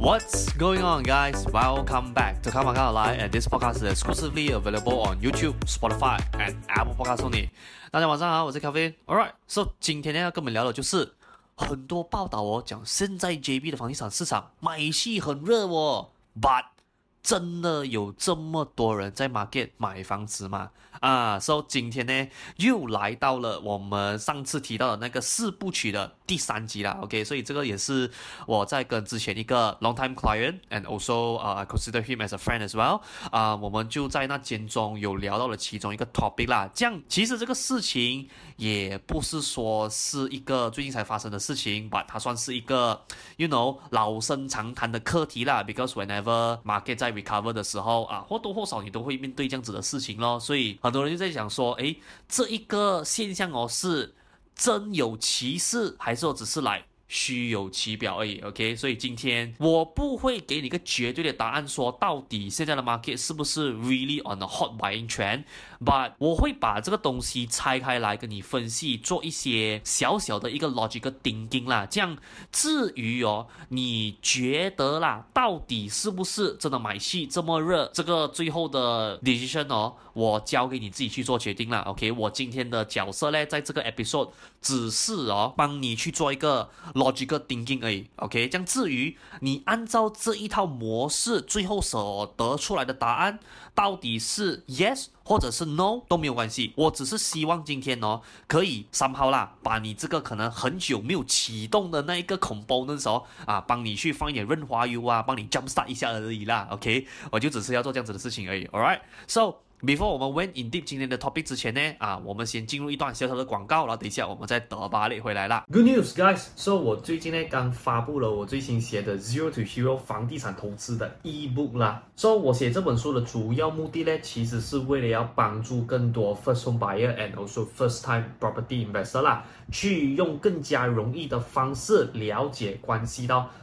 What's going on, guys? Welcome back to Kama Kama Live, and this podcast is exclusively available on YouTube, Spotify, and Apple Podcasts only. 大家晚上好，我是 Kevin. Alright, so 今天呢要跟我们聊的就是很多报道哦，讲现在 JB 的房地产市场买气很热哦，but 真的有这么多人在 market 买房子吗？啊，所以今天呢又来到了我们上次提到的那个四部曲的第三集啦。OK，所以这个也是我在跟之前一个 long time client and also 啊、uh, consider him as a friend as well 啊、我们就在那间中有聊到了其中一个 topic 啦。这样其实这个事情也不是说是一个最近才发生的事情，but 它算是一个 you know 老生常谈的课题啦。Because whenever market 在 recover 的时候啊，或多或少你都会面对这样子的事情咯。所以很多人就在想说，诶，这一个现象哦，是真有其事，还是说只是来虚有其表而已，OK，所以今天我不会给你一个绝对的答案，说到底现在的 market 是不是 really on a hot buying trend，but 我会把这个东西拆开来跟你分析，做一些小小的一个 logical thinking 啦。这样至于哦，你觉得啦，到底是不是真的买气这么热？这个最后的 decision 哦，我交给你自己去做决定啦。OK，我今天的角色呢，在这个 episode 只是哦，帮你去做一个。Logical thinking 而已，OK，这样至于你按照这一套模式，最后所得出来的答案到底是 yes 或者是 no 都没有关系，我只是希望今天哦，可以 somehow 啦，把你这个可能很久没有启动的那一个 component 哦，啊，帮你去放一点润滑油啊，帮你 jump start 一下而已啦，OK，我就只是要做这样子的事情而已，All right，so。Before 我们 went in deep 今天的 topic 之前呢，啊，我们先进入一段小小的广告，然后等一下我们再德巴列回来啦。Good news, guys! So 我最近呢刚发布了我最新写的 Zero to Hero 房地产投资的 ebook 啦。So 我写这本书的主要目的呢，其实是为了要帮助更多 first home buyer and also first time property investor 啦，去用更加容易的方式了解关系到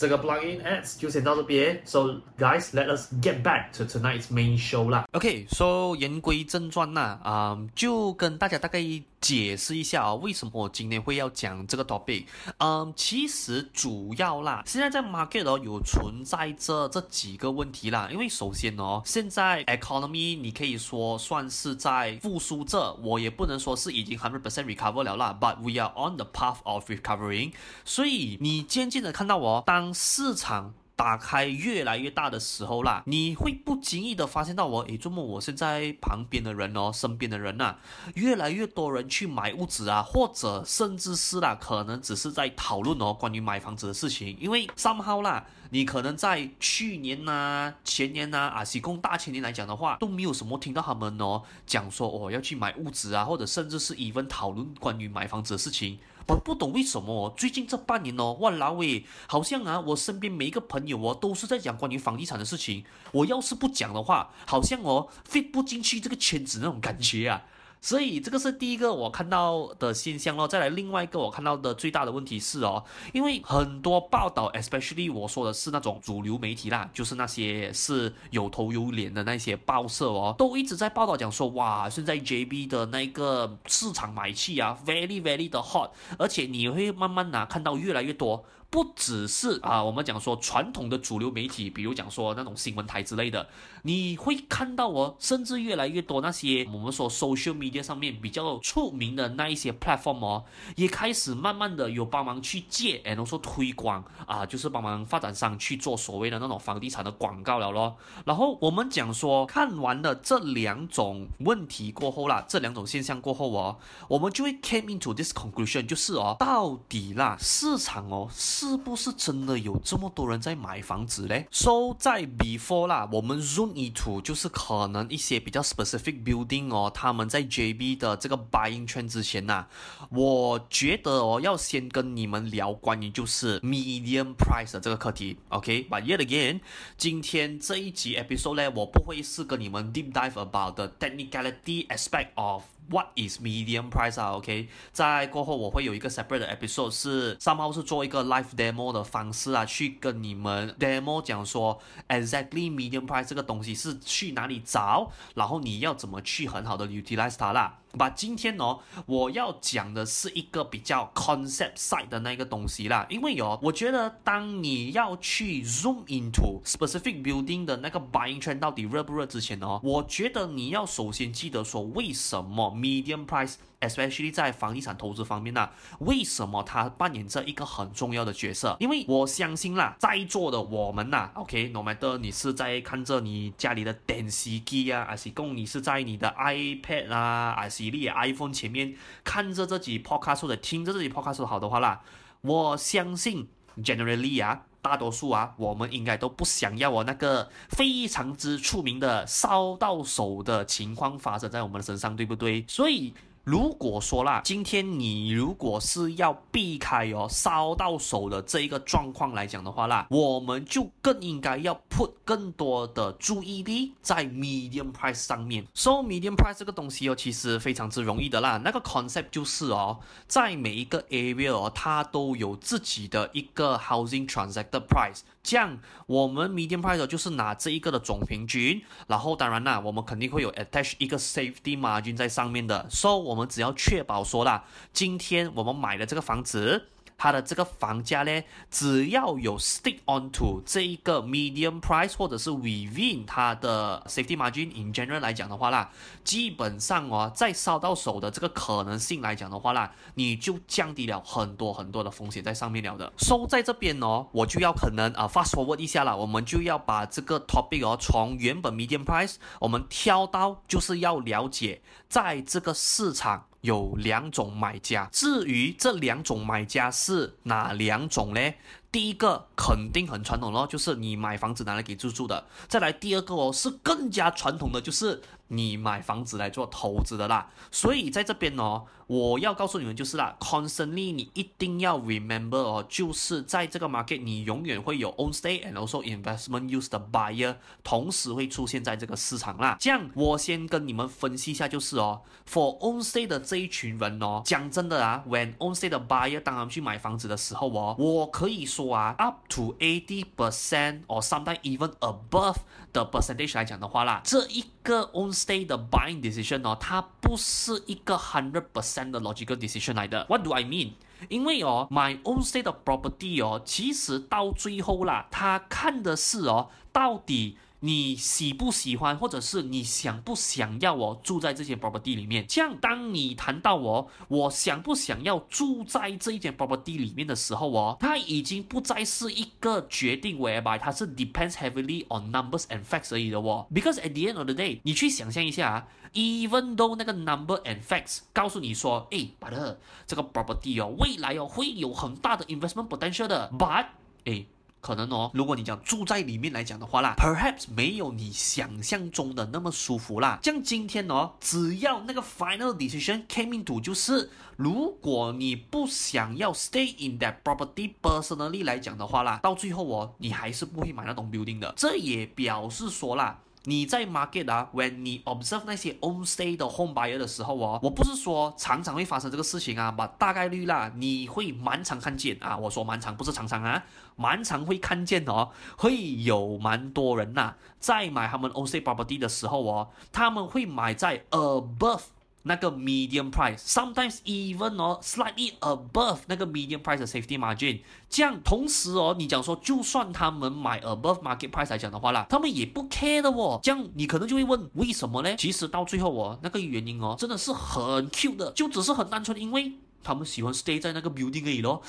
这个 plugin ads 就先到这边，So guys, let us get back to tonight's main show 啦。OK，So 言归正传啦，啊、um，就跟大家大概 解释一下啊、哦，为什么我今天会要讲这个 topic。嗯，其实主要啦，现在在 market 哦有存在着这几个问题啦。因为首先哦，现在 economy 你可以说算是在复苏这，我也不能说是已经 hundred percent recover 了啦。But we are on the path of recovering。所以你渐渐的看到我当市场。打开越来越大的时候啦，你会不经意的发现到我，诶，怎么我现在旁边的人哦，身边的人呐、啊，越来越多人去买屋子啊，或者甚至是啦，可能只是在讨论哦，关于买房子的事情，因为 somehow 啦，你可能在去年呐、前年呐啊，西贡大前年来讲的话，都没有什么听到他们哦讲说哦要去买屋子啊，或者甚至是 even 讨论关于买房子的事情。我不懂为什么，最近这半年哦，哇啦喂，好像啊，我身边每一个朋友哦，都是在讲关于房地产的事情。我要是不讲的话，好像哦，fit 不进去这个圈子那种感觉啊。所以这个是第一个我看到的现象咯，再来另外一个我看到的最大的问题是哦，因为很多报道，especially 我说的是那种主流媒体啦，就是那些是有头有脸的那些报社哦，都一直在报道讲说，哇，现在 JB 的那个市场买气啊，very very 的 hot，而且你会慢慢呐看到越来越多。不只是啊，我们讲说传统的主流媒体，比如讲说那种新闻台之类的，你会看到哦，甚至越来越多那些我们说 social media 上面比较出名的那一些 platform 哦，也开始慢慢的有帮忙去借，然后说推广啊，就是帮忙发展商去做所谓的那种房地产的广告了咯。然后我们讲说看完了这两种问题过后啦，这两种现象过后哦，我们就会 came into this conclusion，就是哦，到底啦市场哦。是不是真的有这么多人在买房子嘞？So 在 before 啦，我们 zoom 意图就是可能一些比较 specific building 哦，他们在 JB 的这个 buying 圈之前呐，我觉得哦，要先跟你们聊关于就是 medium price 的这个课题。OK，but yet again，今天这一集 episode 呢，我不会是跟你们 deep dive about the technicality aspect of What is medium price 啊？OK，在过后我会有一个 separate 的 episode，是 somehow 是做一个 live demo 的方式啊，去跟你们 demo 讲说 exactly medium price 这个东西是去哪里找，然后你要怎么去很好的 utilize 它啦。把今天呢，我要讲的是一个比较 concept side 的那个东西啦，因为哦，我觉得当你要去 zoom into specific building 的那个 buying trend 到底热不热之前哦，我觉得你要首先记得说为什么 medium price。Especially 在房地产投资方面呢，为什么它扮演着一个很重要的角色？因为我相信啦，在座的我们呐，OK，no matter 你是在看着你家里的电视机啊，还是供你是在你的 iPad 啊，还是你 iPhone 前面看着这集 podcast 或者听着这集 podcast 好的话啦，我相信 generally 啊，大多数啊，我们应该都不想要我那个非常之出名的烧到手的情况发生在我们的身上，对不对？所以。如果说啦，今天你如果是要避开哦烧到手的这一个状况来讲的话啦，我们就更应该要 put 更多的注意力在 medium price 上面。So medium price 这个东西哦，其实非常之容易的啦。那个 concept 就是哦，在每一个 area 哦，它都有自己的一个 housing transacted price。这样我们 median price 就是拿这一个的总平均，然后当然啦，我们肯定会有 attach 一个 safety margin 在上面的。So 我们只要确保说啦，今天我们买的这个房子。它的这个房价呢，只要有 stick onto 这一个 medium price 或者是 within 它的 safety margin in general 来讲的话啦，基本上哦，在烧到手的这个可能性来讲的话啦，你就降低了很多很多的风险在上面了的。So 在这边哦，我就要可能啊 fast forward 一下了，我们就要把这个 topic 哦，从原本 medium price 我们挑到就是要了解在这个市场。有两种买家，至于这两种买家是哪两种呢？第一个肯定很传统咯，就是你买房子拿来给住住的。再来第二个哦，是更加传统的，就是你买房子来做投资的啦。所以在这边哦，我要告诉你们就是啦，constantly 你一定要 remember 哦，就是在这个 market 你永远会有 own stay and also investment use 的 buyer 同时会出现在这个市场啦。这样我先跟你们分析一下，就是哦，for own stay 的这一群人哦，讲真的啊，when own stay 的 buyer 当他们去买房子的时候哦，我可以说。啊 up to eighty percent or sometimes even above the percentage 来讲的话啦，这一个 own stay 的 buying decision 哦，它不是一个 hundred percent 的 logical decision 来的。What do I mean？因为哦，my own state of property 哦，其实到最后啦，他看的是哦，到底。你喜不喜欢，或者是你想不想要我住在这间 property 里面？这样，当你谈到我，我想不想要住在这一间 property 里面的时候哦，它已经不再是一个决定，whereby 它是 depends heavily on numbers and facts 而已的哦。Because at the end of the day，你去想象一下啊，even though 那个 number and facts 告诉你说，哎，but 这个 property 哦，未来哦会有很大的 investment potential 的，but 哎。可能哦，如果你讲住在里面来讲的话啦，perhaps 没有你想象中的那么舒服啦。像今天哦，只要那个 final decision came into，就是如果你不想要 stay in that property personally 来讲的话啦，到最后哦，你还是不会买那栋 building 的。这也表示说啦。你在 market 啊，when 你 observe 那些 on stay 的 home buyer 的时候哦，我不是说常常会发生这个事情啊，把大概率啦，你会蛮常看见啊，我说蛮常不是常常啊，蛮常会看见哦，会有蛮多人呐、在买他们 on stay property 的时候哦，他们会买在 above。那个 medium price，sometimes even 哦，slightly above 那个 medium price 的 safety margin，这样同时哦，你讲说就算他们买 above market price 来讲的话啦，他们也不 care 的哦。这样你可能就会问，为什么呢？其实到最后哦，那个原因哦，真的是很 cute 的，就只是很单纯，因为他们喜欢 stay 在那个 building 而已咯。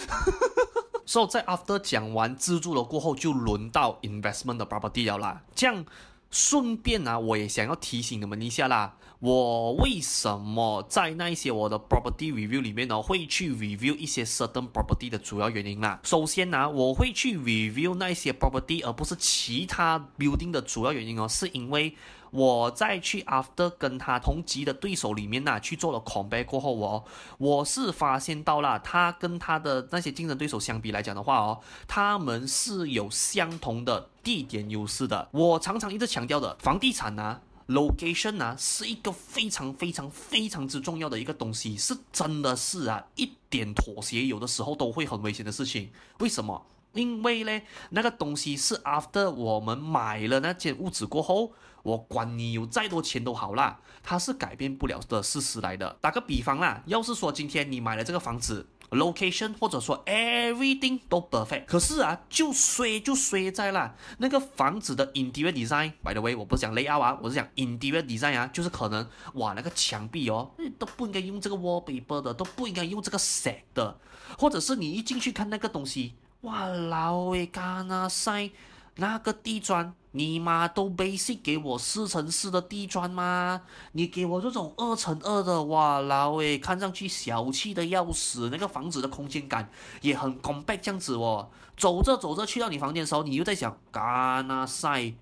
所以在 after 讲完自住了过后，就轮到 investment 的 property 了啦。这样。顺便啊，我也想要提醒你们一下啦，我为什么在那一些我的 property review 里面呢，会去 review 一些 certain property 的主要原因啦。首先呢，我会去 review 那些 property，而不是其他 building 的主要原因哦，是因为。我在去 after 跟他同级的对手里面呢，去做了 compare 过后哦，我是发现到了他跟他的那些竞争对手相比来讲的话哦，他们是有相同的地点优势的。我常常一直强调的，房地产啊，location 啊，是一个非常非常非常之重要的一个东西，是真的是啊，一点妥协有的时候都会很危险的事情。为什么？因为呢，那个东西是 after 我们买了那间屋子过后。我管你有再多钱都好啦，它是改变不了的事实来的。打个比方啦，要是说今天你买了这个房子，location 或者说 everything 都 perfect，可是啊，就衰就衰在啦那个房子的 interior design。By the way，我不是讲 layout 啊，我是讲 interior design 啊，就是可能哇那个墙壁哦，都不应该用这个 wallpaper 的，都不应该用这个 set 的，或者是你一进去看那个东西，哇老诶干那塞。那个地砖，你妈都 basic 给我四乘四的地砖吗？你给我这种二乘二的，哇啦诶，看上去小气的要死。那个房子的空间感也很 compact 这样子哦。走着走着去到你房间的时候，你又在想，干那塞，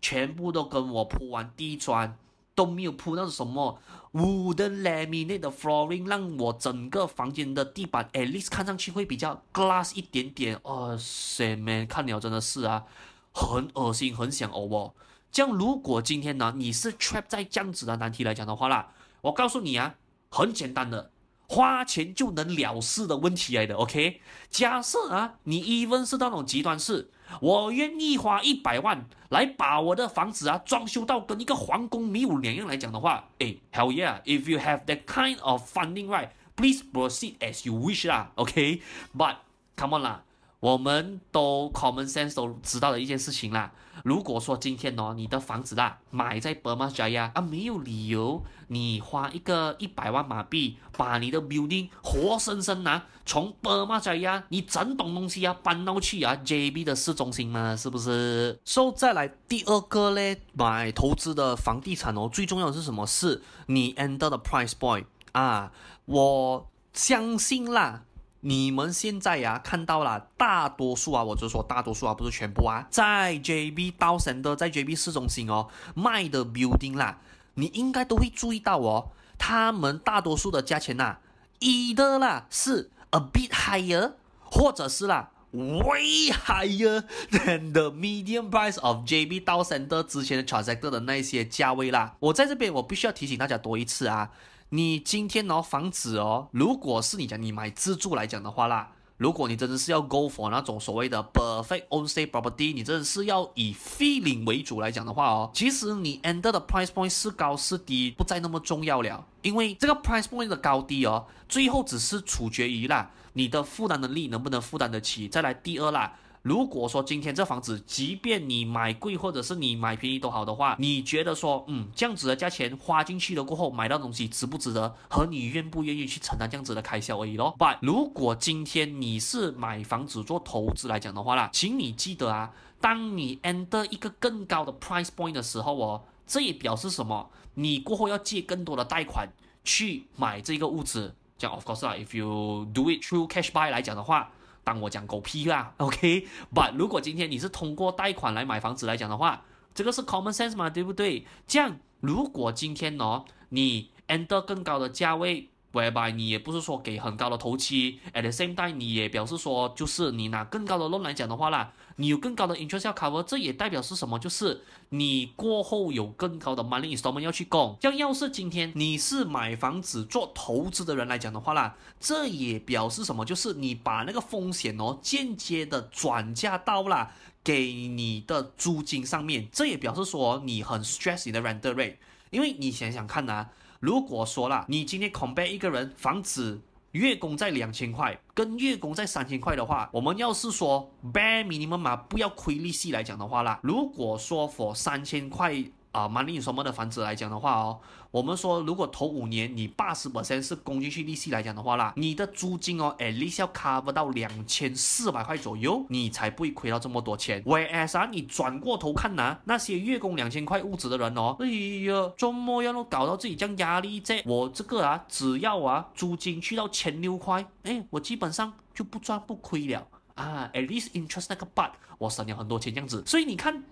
全部都跟我铺完地砖，都没有铺那什么 wooden laminate 的 flooring，让我整个房间的地板 at least 看上去会比较 glass 一点点。哦塞 man，看了真的是啊。很恶心，很想呕哦。这样，如果今天呢，你是 trap 在这样子的难题来讲的话啦，我告诉你啊，很简单的，花钱就能了事的问题来的。OK，假设啊，你 even 是那种极端是，我愿意花一百万来把我的房子啊装修到跟一个皇宫没有两样来讲的话，哎，hell yeah，if you have that kind of funding right，please proceed as you wish 啦。OK，but come on 啦。我们都 common sense 都知道的一件事情啦。如果说今天哦，你的房子啦买在 Permata Jaya 啊，没有理由你花一个一百万马币把你的 building 活生生拿从 Permata Jaya 你整栋东西啊搬到去啊 JB 的市中心嘛，是不是？所以再来第二个嘞，买投资的房地产哦，最重要的是什么？是你 enter 的 price point 啊，我相信啦。你们现在呀、看到了大多数啊，我就说大多数啊，不是全部啊，在 JB 刀神的在 JB 市中心哦卖的 building 啦，你应该都会注意到哦，他们大多数的价钱呐，either 啦是 a bit higher，或者是啦 way higher than the medium price of JB 刀神的之前的 transactor 的那些价位啦。我在这边我必须要提醒大家多一次啊。你今天哦，房子哦，如果是你讲你买自住来讲的话啦，如果你真的是要 go for 那种所谓的 perfect own stay property，你真的是要以 feeling 为主来讲的话哦，其实你 ender 的 price point 是高是低不再那么重要了，因为这个 price point 的高低哦，最后只是取决于啦你的负担能力能不能负担得起。再来第二啦。如果说今天这房子，即便你买贵或者是你买便宜都好的话，你觉得说，嗯，这样子的价钱花进去了过后，买到东西值不值得？和你愿不愿意去承担这样子的开销而已咯。But 如果今天你是买房子做投资来讲的话啦，请你记得啊，当你 enter 一个更高的 price point 的时候哦，这也表示什么？你过后要借更多的贷款去买这个物资。讲 of course 啦，if you do it through cash buy 来讲的话。当我讲狗屁啦，OK，but、如果今天你是通过贷款来买房子来讲的话，这个是 common sense 嘛，对不对？这样如果今天哦，你 enter 更高的价位。Whereby 你也不是说给很高的头期，at the same time 你也表示说，就是你拿更高的 loan 来讲的话啦，你有更高的 interest 要 cover，这也代表是什么？就是你过后有更高的 money installment 要去供。像要是今天你是买房子做投资的人来讲的话啦，这也表示什么？就是你把那个风险哦间接的转嫁到了给你的租金上面，这也表示说你很 stress 你的 rental rate，因为你想想看呐、啊。如果说啦，你今天 compare 一个人房子月供在两千块，跟月供在三千块的话，我们要是说 bare minimum 嘛，不要亏利息来讲的话啦，如果说 for 三千块。啊，money 什么的房子来讲的话哦，我们说如果头五年你八十 percent 是供进去利息来讲的话啦，你的租金哦，at least 要 cover 到两千四百块左右，你才不会亏到这么多钱。Whereas 啊，你转过头看呐、啊，那些月供两千块物质的人哦，哎呀，周末要搞到自己这样压力在，我这个啊，只要啊租金去到千六块，哎，我基本上就不赚不亏了啊，at least interest 那个 part 我省了很多钱这样子，所以你看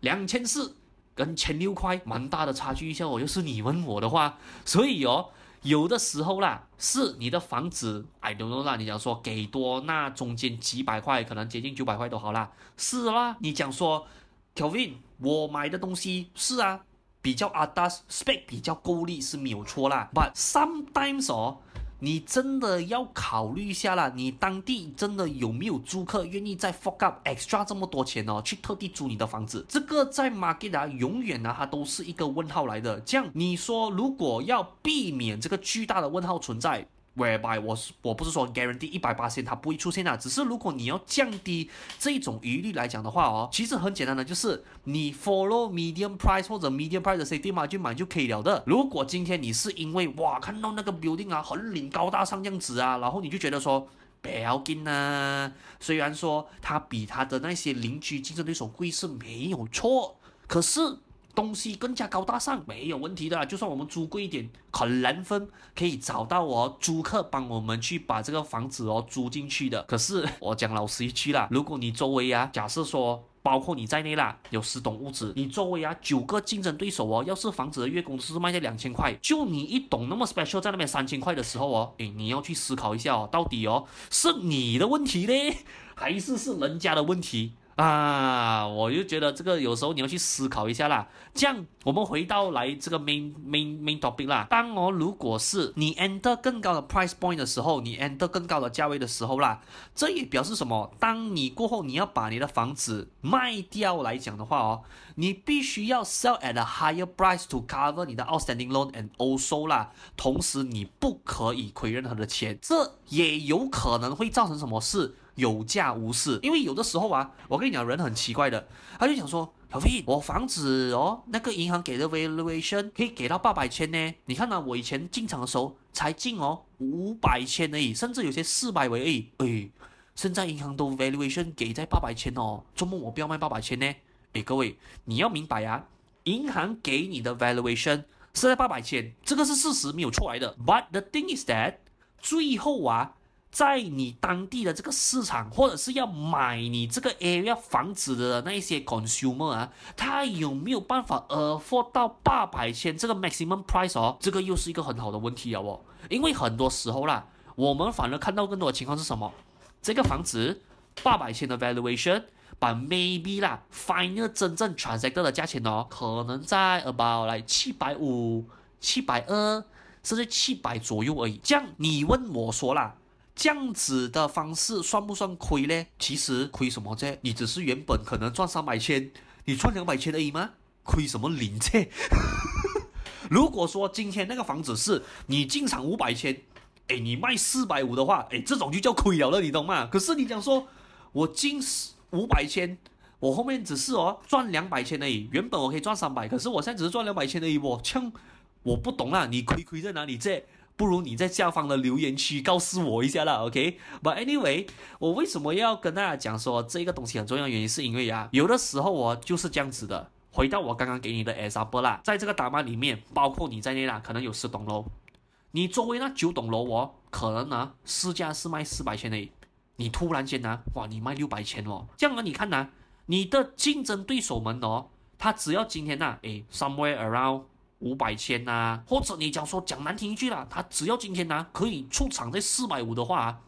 两千四。跟前六块蛮大的差距一下，我要是你问我的话，所以哦，有的时候啦，是你的房子，I don't know 啦，你讲说给多，那中间几百块，可能接近九百块都好啦，是啦，你讲说，Kevin，我买的东西是啊，比较 atas，spec 比较够力是没有错啦，but sometimes 哦。你真的要考虑一下啦，你当地真的有没有租客愿意再 fork up extra 这么多钱哦，去特地租你的房子？这个在 market，永远呢，它都是一个问号来的。这样你说，如果要避免这个巨大的问号存在？Whereby 我是我不是说 guarantee 一百八千它不会出现的，只是如果你要降低这种疑虑来讲的话哦，其实很简单的，就是你 follow medium price 或者 medium price 的 safety margin 就买就可以了的。如果今天你是因为哇看到那个 building 啊很领高大上样子啊，然后你就觉得说不要紧呐，虽然说它比它的那些邻居竞争对手贵是没有错，可是。东西更加高大上，没有问题的。就算我们租贵一点，可能分可以找到哦，租客帮我们去把这个房子哦租进去的。可是我讲老实一句啦，如果你周围啊，假设说包括你在内啦，有十栋屋子，你周围啊九个竞争对手哦，要是房子的月供是卖在两千块，就你一栋那么 special 在那边三千块的时候哦，诶，你要去思考一下哦，到底哦是你的问题呢，还是是人家的问题？啊，我就觉得这个有时候你要去思考一下啦。这样，我们回到来这个 main main main topic 啦。当哦，如果是你 enter 更高的 price point 的时候，你 enter 更高的价位的时候啦，这也表示什么？当你过后你要把你的房子卖掉来讲的话哦，你必须要 sell at a higher price to cover 你的 outstanding loan and also 啦。同时，你不可以亏任何的钱，这也有可能会造成什么事？有价无市，因为有的时候啊，我跟你讲，人很奇怪的，他就想说，小飞，我房子哦，那个银行给的 valuation 可以给到八百千呢。你看呢、啊，我以前进场的时候才进哦五百千而已，甚至有些四百为而已。哎，现在银行都 valuation 给在八百千哦，做梦我不要卖八百千呢？哎，各位你要明白啊，银行给你的 valuation 是在八百千，这个是事实没有错来的。But the thing is that 最后啊。在你当地的这个市场，或者是要买你这个 area 房子的那一些 consumer 啊，他有没有办法 afford 到八百千这个 maximum price 哦？这个又是一个很好的问题了哦。因为很多时候啦，我们反而看到更多的情况是什么？这个房子八百千的 valuation，but maybe 啦，final 真正 transacted 的价钱哦，可能在 about 来七百五、七百二，甚至七百左右而已。这样你问我说啦。这样子的方式算不算亏呢？其实亏什么啫？你只是原本可能赚三百千，你赚两百千而已吗？亏什么零啫？如果说今天那个房子是你进场五百千，诶，你卖四百五的话，诶，这种就叫亏了了，你懂吗？可是你讲说，我进五百千，我后面只是哦赚两百千而已。原本我可以赚三百，可是我现在只是赚两百千而已。我呛，我不懂啦，你亏亏在哪里？这不如你在下方的留言区告诉我一下啦，OK？But anyway，我为什么要跟大家讲说这个东西很重要？原因是因为啊，有的时候我就是这样子的。回到我刚刚给你的 example 啦，在这个打码里面，包括你在内啦，可能有十栋楼，你作为那九栋楼哦，可能呢市价是卖四百千的，你突然间呢，哇，你卖六百千哦，这样呢，你看呢，你的竞争对手们哦，他只要今天呐，诶，somewhere around 五百千呐，或者你讲说讲难听一句啦，他只要今天呢可以出场在四百五的话，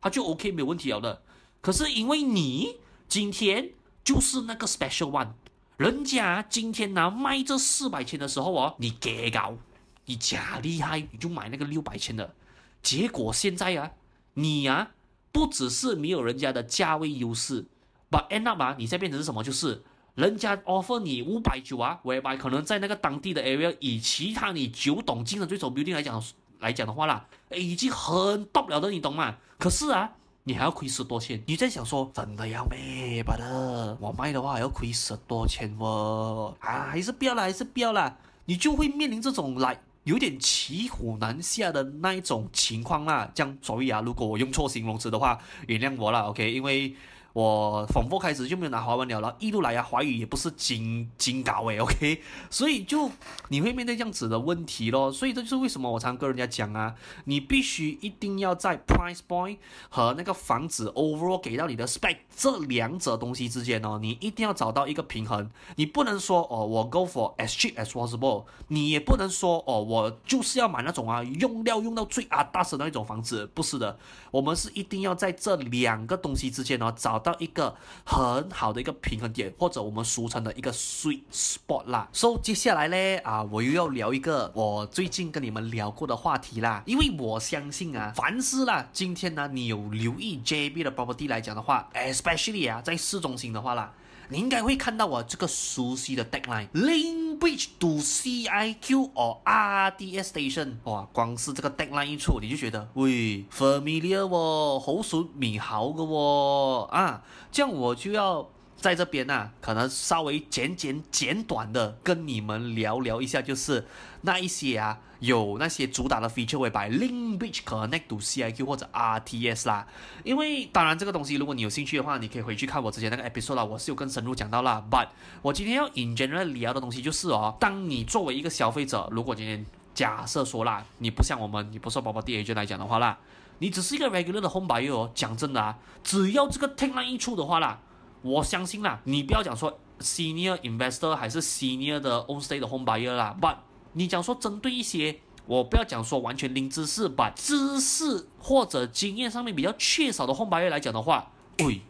他就 OK 没有问题了的。可是因为你今天就是那个 special one。人家今天拿卖这四百千的时候哦，你给高，你假厉害，你就买那个六百千的。结果现在啊，你啊，不只是没有人家的价位优势，but end up 啊，你再变成是什么？就是人家 offer 你五百九啊喂拜可能在那个当地的 area，以其他你九栋竞争对手 building 来讲来讲的话啦，诶，已经很 top 了的，你懂吗？可是啊。你还要亏十多千？你在想说真的要卖吧的？我卖的话还要亏十多千哦！啊，还是不要了，还是不要了！你就会面临这种来有点骑虎难下的那一种情况啦。这样，所以啊，如果我用错形容词的话，原谅我啦，OK？因为。我仿佛开始就没有拿华文聊了，一路来啊，华语也不是精精高诶，OK，所以就你会面对这样子的问题咯，所以这就是为什么我常跟人家讲啊，你必须一定要在 price point 和那个房子 overall 给到你的 spec 这两者东西之间哦，你一定要找到一个平衡，你不能说哦，我 go for as cheap as possible，你也不能说哦，我就是要买那种啊用料用到最啊大的那种房子，不是的，我们是一定要在这两个东西之间哦找。到一个很好的一个平衡点，或者我们俗称的一个 sweet spot 啦。So 接下来呢，啊，我又要聊一个我最近跟你们聊过的话题啦。因为我相信啊，凡是啦，今天呢，你有留意 JB 的 property 来讲的话，especially 啊，在市中心的话啦。你应该会看到我这个熟悉的 tagline，Link Bridge to CIQ or RDS Station。哇，光是这个 tagline 一出，你就觉得喂，familiar 哦，好熟米好的哦，啊，这样我就要。在这边呢、可能稍微简简简短的跟你们聊聊一下，就是那一些啊，有那些主打的 feature 会把 Link Bridge Connect to CIQ 或者 RTS 啦。因为当然这个东西，如果你有兴趣的话，你可以回去看我之前那个 episode 啦，我是有更深入讲到啦。But 我今天要 in general 聊的东西就是哦，当你作为一个消费者，如果今天假设说啦，你不像我们，你不是 property agent 来讲的话啦，你只是一个 regular 的 home buyer 哦，讲真的啊，只要这个 tagline 一出的话啦。我相信啦，你不要讲说 senior investor 还是 senior 的 own stay 的 home buyer 啦，but 你讲说针对一些，我不要讲说完全零知识，but 知识或者经验上面比较缺少的 home buyer 来讲的话，喂，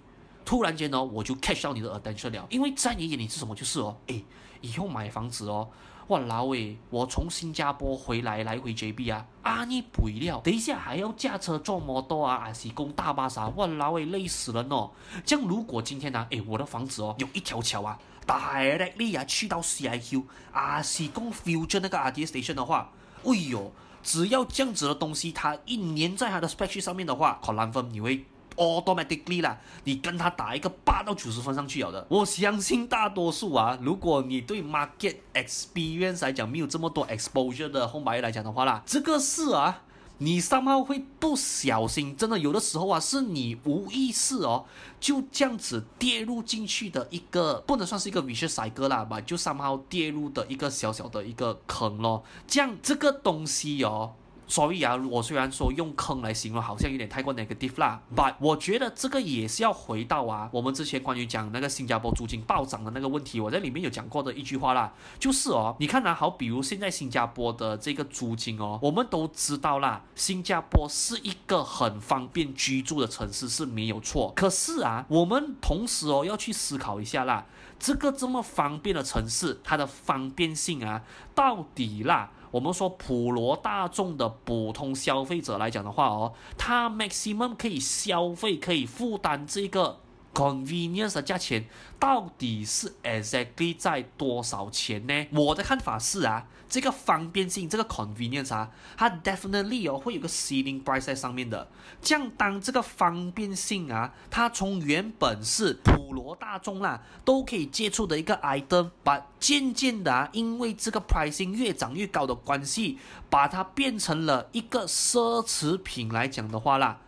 突然间呢，我就 catch 到你的 attention 了，因为在你眼里是什么？就是哦，诶，以后买房子哦。哇，老伟，我从新加坡回来，来回 JB 啊，啊你不了，等一下还要驾车坐摩托啊，还是公大巴啥？哇，老伟累死人哦。这样如果今天呢、啊，诶，我的房子哦，有一条桥啊，directly 啊去到 CIQ 啊，是公 future 那个 RDS station 的话，哎哟，只要这样子的东西，它一粘在它的 spec 上面的话，可难分你会。Automatically 啦，你跟他打一个八到九十分上去了的。我相信大多数啊，如果你对 market experience 来讲没有这么多 exposure 的 home buyer 来讲的话啦，这个是啊，你 somehow 会不小心，真的有的时候啊，是你无意识哦，就这样子跌入进去的一个，不能算是一个 vicious cycle 啦吧，就 somehow 跌入的一个小小的一个坑咯。这样这个东西哦。所以啊，我虽然说用坑来形容，好像有点太过 negative 啦，but 我觉得这个也是要回到啊，我们之前关于讲那个新加坡租金暴涨的那个问题，我在里面有讲过的一句话啦，就是哦，你看啊，好，比如现在新加坡的这个租金哦，我们都知道啦，新加坡是一个很方便居住的城市是没有错，可是啊，我们同时哦要去思考一下啦，这个这么方便的城市，它的方便性啊，到底啦？我们说普罗大众的普通消费者来讲的话哦，他 maximum 可以消费可以负担这个 convenience 的价钱到底是 exactly 在多少钱呢？我的看法是啊，这个方便性，这个 convenience 啊，它 definitely 哦会有个 ceiling price 在上面的。这样当这个方便性啊，它从原本是普罗大众啦都可以接触的一个 item，把渐渐的啊，因为这个 pricing 越涨越高的关系，把它变成了一个奢侈品来讲的话啦。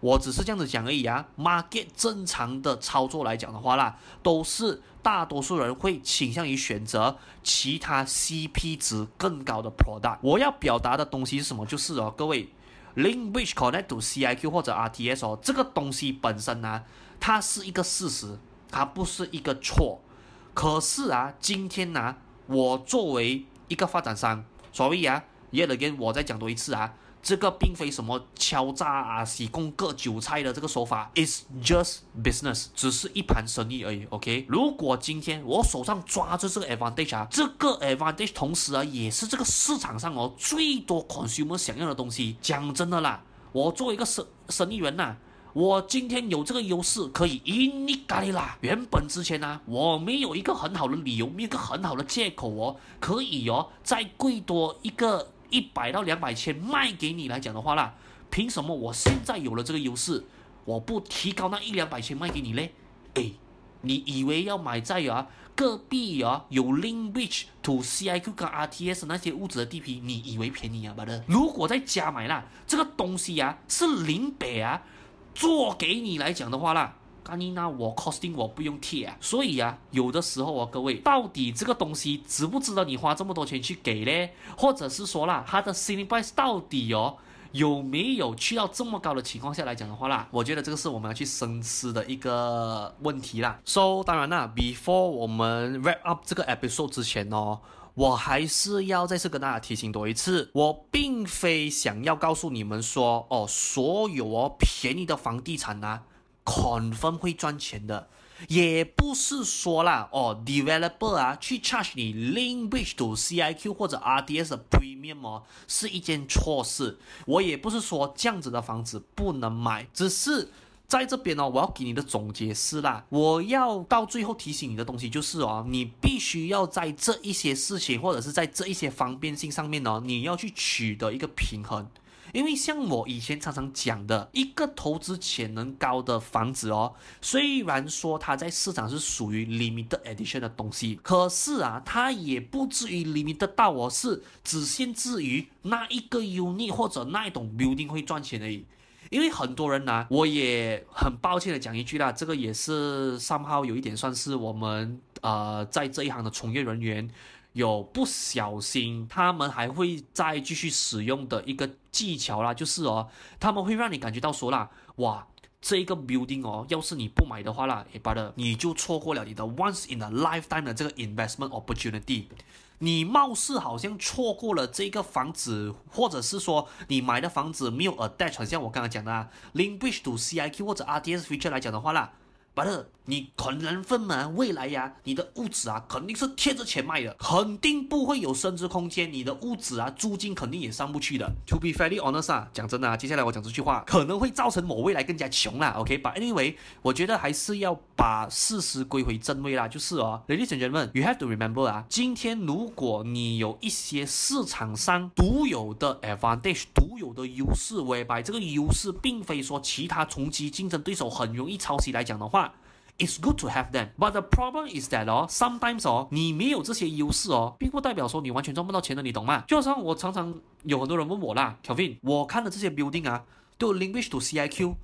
我只是这样子讲而已啊，market 正常的操作来讲的话啦，都是大多数人会倾向于选择其他 CP 值更高的 product。我要表达的东西是什么？就是哦，各位，link which connect to CIQ 或者 RTS 哦，这个东西本身呢、它是一个事实，它不是一个错。可是啊，今天呢、我作为一个发展商，所以啊，yet again，我再讲多一次啊。这个并非什么敲诈啊、洗功割韭菜的这个手法，is just business，只是一盘生意而已。OK，如果今天我手上抓着这个 advantage 啊，这个 advantage 同时啊，也是这个市场上哦最多 consumer 想要的东西。讲真的啦，我作为一个生生意人呐、我今天有这个优势可以赢你咖喱啦。原本之前呢、啊，我没有一个很好的理由，没有一个很好的借口哦，可以哦再贵多一个。一百到两百千卖给你来讲的话啦，凭什么我现在有了这个优势，我不提高那一两百千卖给你嘞？诶，你以为要买在啊隔壁啊有 link which to CIQ 跟 RTS 那些屋子的地皮，你以为便宜啊？不的，如果在家买啦，这个东西啊是零北啊做给你来讲的话啦。阿妮娜，我 costing 我不用贴啊，所以啊，有的时候啊，各位，到底这个东西值不值得你花这么多钱去给呢？或者是说啦，它的 selling price 到底哦有没有去到这么高的情况下来讲的话啦，我觉得这个是我们要去深思的一个问题啦。So 当然啦，before 我们 wrap up 这个 episode 之前哦，我还是要再次跟大家提醒多一次，我并非想要告诉你们说哦，所有哦便宜的房地产啊。Confirm 会赚钱的，也不是说啦哦，developer 啊去 charge 你 link bridge to CIQ 或者 RDS 的 premium 哦，是一件错事。我也不是说这样子的房子不能买，只是在这边哦，我要给你的总结是啦，我要到最后提醒你的东西就是哦，你必须要在这一些事情或者是在这一些方便性上面哦，你要去取得一个平衡。因为像我以前常常讲的，一个投资潜能高的房子哦，虽然说它在市场是属于 limited edition 的东西，可是啊，它也不至于 limited 到我是只限制于那一个 unit 或者那一种 building 会赚钱而已。因为很多人呢、我也很抱歉的讲一句啦，这个也是 somehow 有一点算是我们呃在这一行的从业人员。有不小心，他们还会再继续使用的一个技巧啦，就是哦，他们会让你感觉到说啦，哇，这一个 building 哦，要是你不买的话啦，哎巴的，你就错过了你的 once in a lifetime 的这个 investment opportunity，你貌似好像错过了这个房子，或者是说你买的房子没有 attach，像我刚刚讲的啊，link bridge to CIQ 或者 RDS feature 来讲的话啦，but，你可能分嘛？未来呀，你的物质啊，肯定是贴着钱卖的，肯定不会有升值空间。你的物质啊，租金肯定也上不去的。To be fairly honest 啊，讲真的啊，接下来我讲这句话可能会造成我未来更加穷啦。OK，but anyway，我觉得还是要把事实归回正位啦。就是哦，Ladies and gentlemen，you have to remember 啊，今天如果你有一些市场上独有的 advantage，独有的优势，whereby 这个优势并非说其他同级竞争对手很容易抄袭来讲的话。It's good to have them, but the problem is that 哦，sometimes 哦，你没有这些优势哦，并不代表说你完全赚不到钱的，你懂吗？就像我常常有很多人问我啦，Kevin，我看的这些 building 啊，都有 link bridge to CIQ，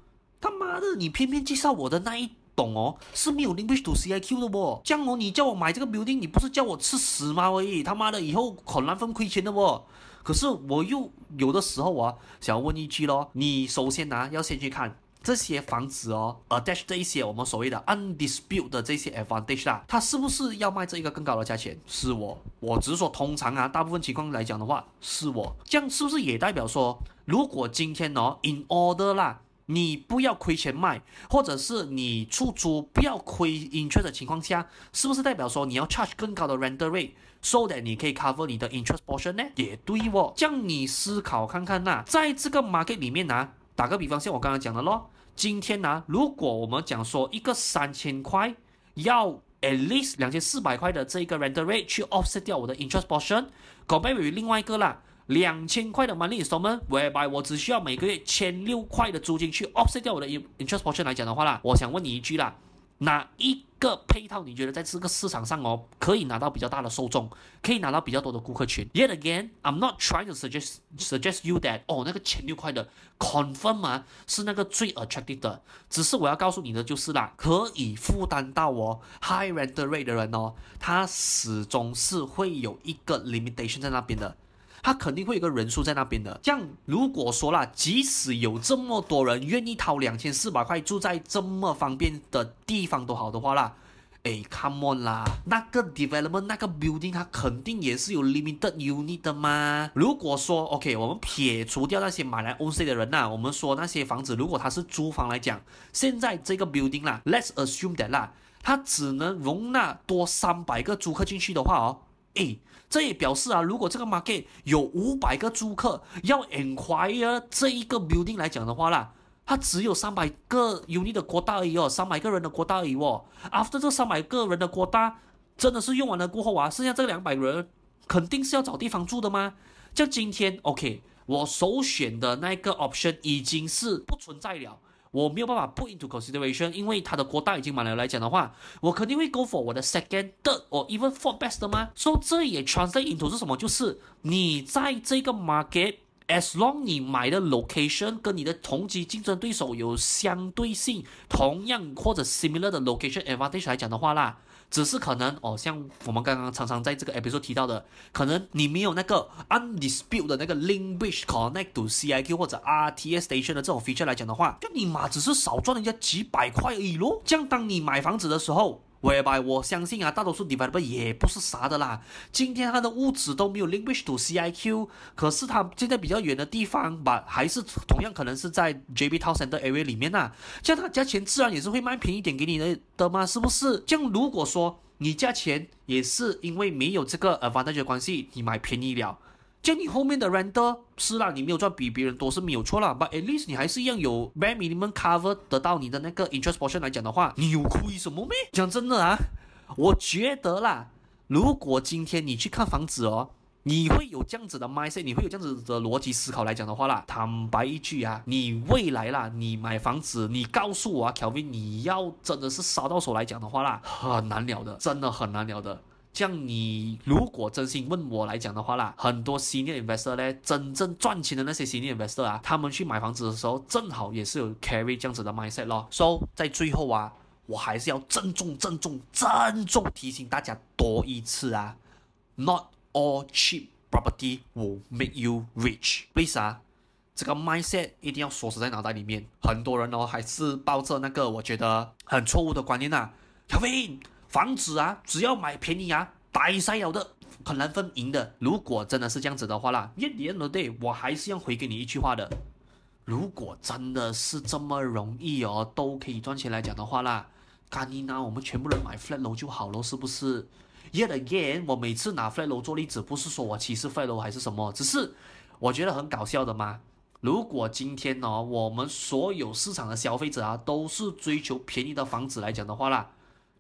他妈的，你偏偏介绍我的那一栋哦，是没有 link bridge to CIQ 的不？这样哦，你叫我买这个 building，你不是叫我吃屎吗？而已，他妈的，以后很难分亏钱的不？可是我又有的时候啊，想要问一句咯，你首先呢、啊，要先去看。这些房子哦，attach 这一些我们所谓的 undisputed 的这些 advantage 啦，它是不是要卖这一个更高的价钱？是我，我只是说通常啊，大部分情况来讲的话，是我。这样是不是也代表说，如果今天哦，in order 啦，你不要亏钱卖，或者是你出租不要亏 interest 的情况下，是不是代表说你要 charge 更高的 renter rate，so that 你可以 cover 你的 interest portion 呢？也对哦。这样你思考看看呐、在这个 market 里面呢、啊。打个比方，像我刚刚讲的咯，今天呢、啊，如果我们讲说一个三千块要 at least 两千四百块的这个 rental rate 去 offset 掉我的 interest portion，compare 于另外一个啦，两千块的 monthly installment，whereby 我只需要每个月千六块的租金去 offset 掉我的 interest portion 来讲的话啦，我想问你一句啦。哪一个配套你觉得在这个市场上哦，可以拿到比较大的受众，可以拿到比较多的顾客群？Yet again, I'm not trying to suggest suggest you that 哦，那个千六块的 confirm 啊是那个最 attractive 的，只是我要告诉你的就是啦，可以负担到哦 high rental rate 的人哦，他始终是会有一个 limitation 在那边的。他肯定会有个人数在那边的。这样如果说啦，即使有这么多人愿意掏两千四百块住在这么方便的地方都好的话啦，哎，come on 啦，那个 development 那个 building 它肯定也是有 limited unit 的嘛。如果说 OK，我们撇除掉那些买来 own s 的人呐，我们说那些房子如果它是租房来讲，现在这个 building 啦，let's assume that 啦，它只能容纳多三百个租客进去的话哦。诶，这也表示啊，如果这个 market 有五百个租客要 inquire 这一个 building 来讲的话啦，它只有三百个 unit 的 quota 而已哦，三百个人的 quota 而已哦。After 这三百个人的 quota 真的是用完了过后啊，剩下这两百个人肯定是要找地方住的吗？就今天 OK，我首选的那个 option 已经是不存在了。我没有办法 put into consideration，因为它的国大已经满了来讲的话，我肯定会 go for 我的 second、third or even fourth best 的吗？所以这也 translate into 是什么？就是你在这个 market，as long 你买的 location 跟你的同级竞争对手有相对性，同样或者 similar 的 location advantage 来讲的话啦。只是可能哦，像我们刚刚常常在这个 episode 提到的，可能你没有那个 undispute 的那个 link bridge connect to CIQ 或者 RTS station 的这种 feature 来讲的话，就你妈只是少赚人家几百块而已咯。这样当你买房子的时候。Whereby 我相信啊，大多数 developer 也不是傻的啦。今天他的物质都没有 link to CIQ，可是他现在比较远的地方吧，还是同样可能是在 JB Town Center area 里面呐、啊。这样他价钱自然也是会卖便宜点给你的的嘛，是不是？这样如果说你价钱也是因为没有这个 advantage 关系，你买便宜了。就你后面的 render 是啦，你没有赚比别人多是没有错啦，but at least 你还是一样有 bare minimum cover 得到你的那个 interest portion 来讲的话，你有亏什么咩？讲真的啊，我觉得啦，如果今天你去看房子哦，你会有这样子的 mindset，你会有这样子的逻辑思考来讲的话啦，坦白一句啊，你未来啦，你买房子，你告诉我啊，Kelvin，你要真的是烧到手来讲的话啦，很难聊的，真的很难聊的。像你如果真心问我来讲的话啦，很多 senior investor 呢，真正赚钱的那些 senior investor 啊，他们去买房子的时候，正好也是有 carry 这样子的 mindset 咯。So 在最后啊，我还是要郑重、郑重、郑重提醒大家多一次啊，Not all cheap property will make you rich。Please 啊，这个 mindset 一定要锁死在脑袋里面。很多人哦，还是抱着那个我觉得很错误的观念呐，Kevin。房子啊，只要买便宜啊，大三有的很难分赢的。如果真的是这样子的话啦，at the end of the day，我还是要回给你一句话的。如果真的是这么容易哦，都可以赚钱来讲的话啦，干你呢，我们全部人买 flat 楼就好了，是不是？Yet again，我每次拿 flat 楼做例子，不是说我歧视 flat 楼还是什么，只是我觉得很搞笑的嘛。如果今天呢、哦，我们所有市场的消费者啊，都是追求便宜的房子来讲的话啦。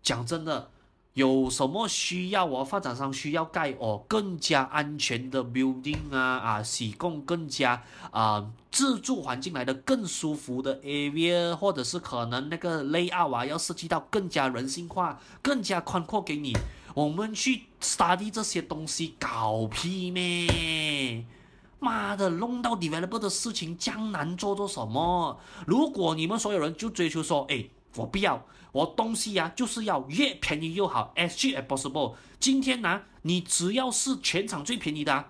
讲真的，有什么需要我发展商需要盖哦更加安全的 building 啊啊，提供更加啊自住环境来的更舒服的 area，或者是可能那个 layout 啊要设计到更加人性化、更加宽阔给你，我们去 study 这些东西搞屁咩？妈的，弄到 develop 的事情江南做做什么？如果你们所有人就追求说，哎。我不要，我东西呀、就是要越便宜越好，as cheap as possible。今天呢，你只要是全场最便宜的、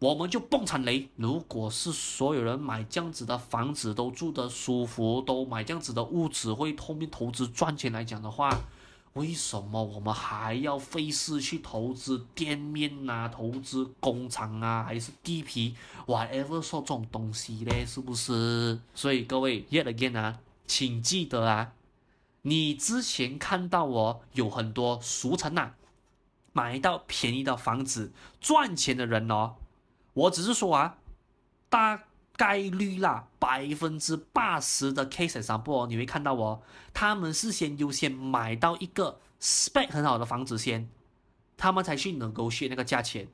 我们就蹦产雷。如果是所有人买这样子的房子都住得舒服，都买这样子的屋子会后面投资赚钱来讲的话，为什么我们还要费事去投资店面啊，投资工厂啊，还是地皮，whatever 说这种东西呢？是不是？所以各位，yet again 啊，请记得啊。你之前看到我有很多俗称呐，买到便宜的房子赚钱的人哦，我只是说啊，大概率啦，百分之八十的 case example 你会看到哦，他们是先优先买到一个 spec 很好的房子先，他们才去能够去那个价钱。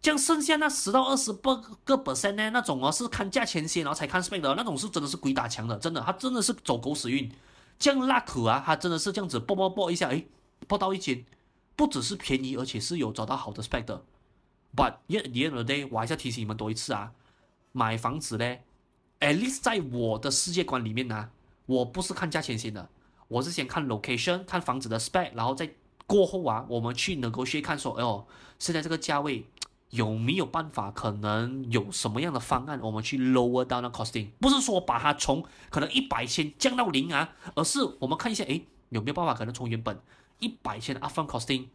这样剩下那十到二十八个 percent 呢，那种哦是看价钱先，然后才看 spec 的，那种是真的是鬼打墙的，真的，他真的是走狗屎运。这样 luck 啊，他真的是这样子，啵啵啵一下，诶，啵到一间，不只是便宜，而且是有找到好的 spec 的。But yet at the end of the day，我还是要提醒你们多一次啊。买房子呢，at least 在我的世界观里面呢、我不是看价钱先的，我是先看 location，看房子的 spec，然后再过后啊，我们去 negotiate 看说，哎呦，现在这个价位有没有办法，可能有什么样的方案，我们去 lower down the costing，不是说把它从可能一百千降到零啊，而是我们看一下，哎，有没有办法可能从原本一百千的 up on costing，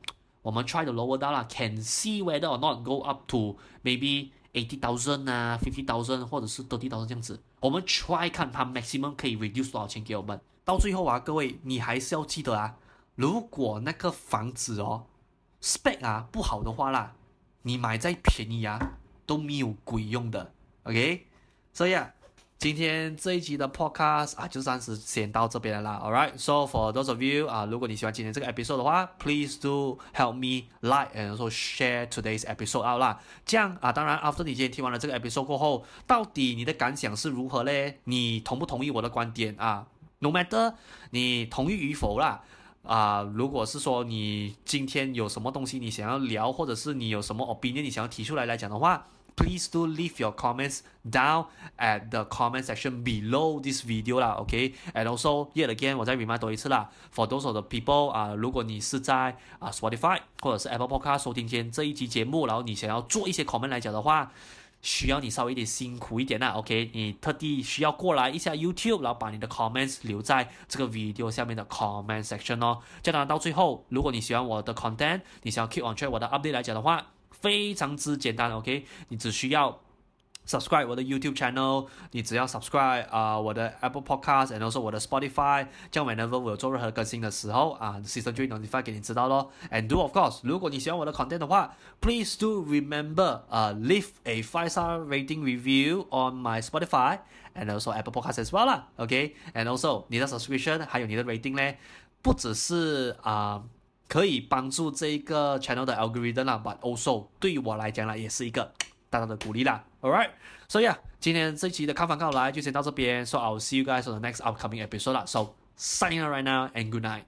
我们 try to lower down 啦，can see whether or not go up to maybe。eighty thousand 啊，fifty thousand 或者是 thirty thousand 这样子，我们 try 看它 maximum 可以 reduce 多少钱给我们。到最后啊，各位你还是要记得啊，如果那个房子哦 spec 啊不好的话啦，你买再便宜啊都没有鬼用的。OK，所以啊。今天这一集的 podcast 啊，就暂时先到这边了啦。All right, so for those of you 啊，如果你喜欢今天这个 episode 的话，please do help me like and also share today's episode out 啦。这样啊，当然 after 你今天听完了这个 episode 过后，到底你的感想是如何嘞？你同不同意我的观点啊？No matter 你同意与否啦，啊，如果是说你今天有什么东西你想要聊，或者是你有什么 opinion 你想要提出来来讲的话。Please do leave your comments down at the comment section below this video 啦，OK？And also yet again，我再 remind 多一次啦，For those of the people 啊，如果你是在啊 Spotify 或者是 Apple Podcast 收听今天这一集节目，然后你想要做一些 comment 来讲的话，需要你稍微一点辛苦一点啦，OK？你特地需要过来一下 YouTube，然后把你的 comments 留在这个 video 下面的 comment section 哦。这样到最后，如果你喜欢我的 content，你想要 keep on track 我的 update 来讲的话。非常之简单，OK，你只需要 subscribe 我的 YouTube channel，你只要 subscribe 啊、我的 Apple Podcast，and also 我的 Spotify，这样 whenever 我有做任何更新的时候啊，system 就会 notify 给你知道咯。And do of course，如果你喜欢我的 content 的话，please do remember 啊、，leave a five star rating review on my Spotify，and also Apple Podcast as well 啦，OK，and also 你的 subscription 还有你的 rating 呢，不只是啊。可以帮助这个 channel 的 algorithm 啦，but also 对于我来讲啦，也是一个大大的鼓励啦。Alright，所以啊，今天这期的看房看好来就先到这边，so I'll see you guys on the next upcoming episode 啦。So signing out right now and good night.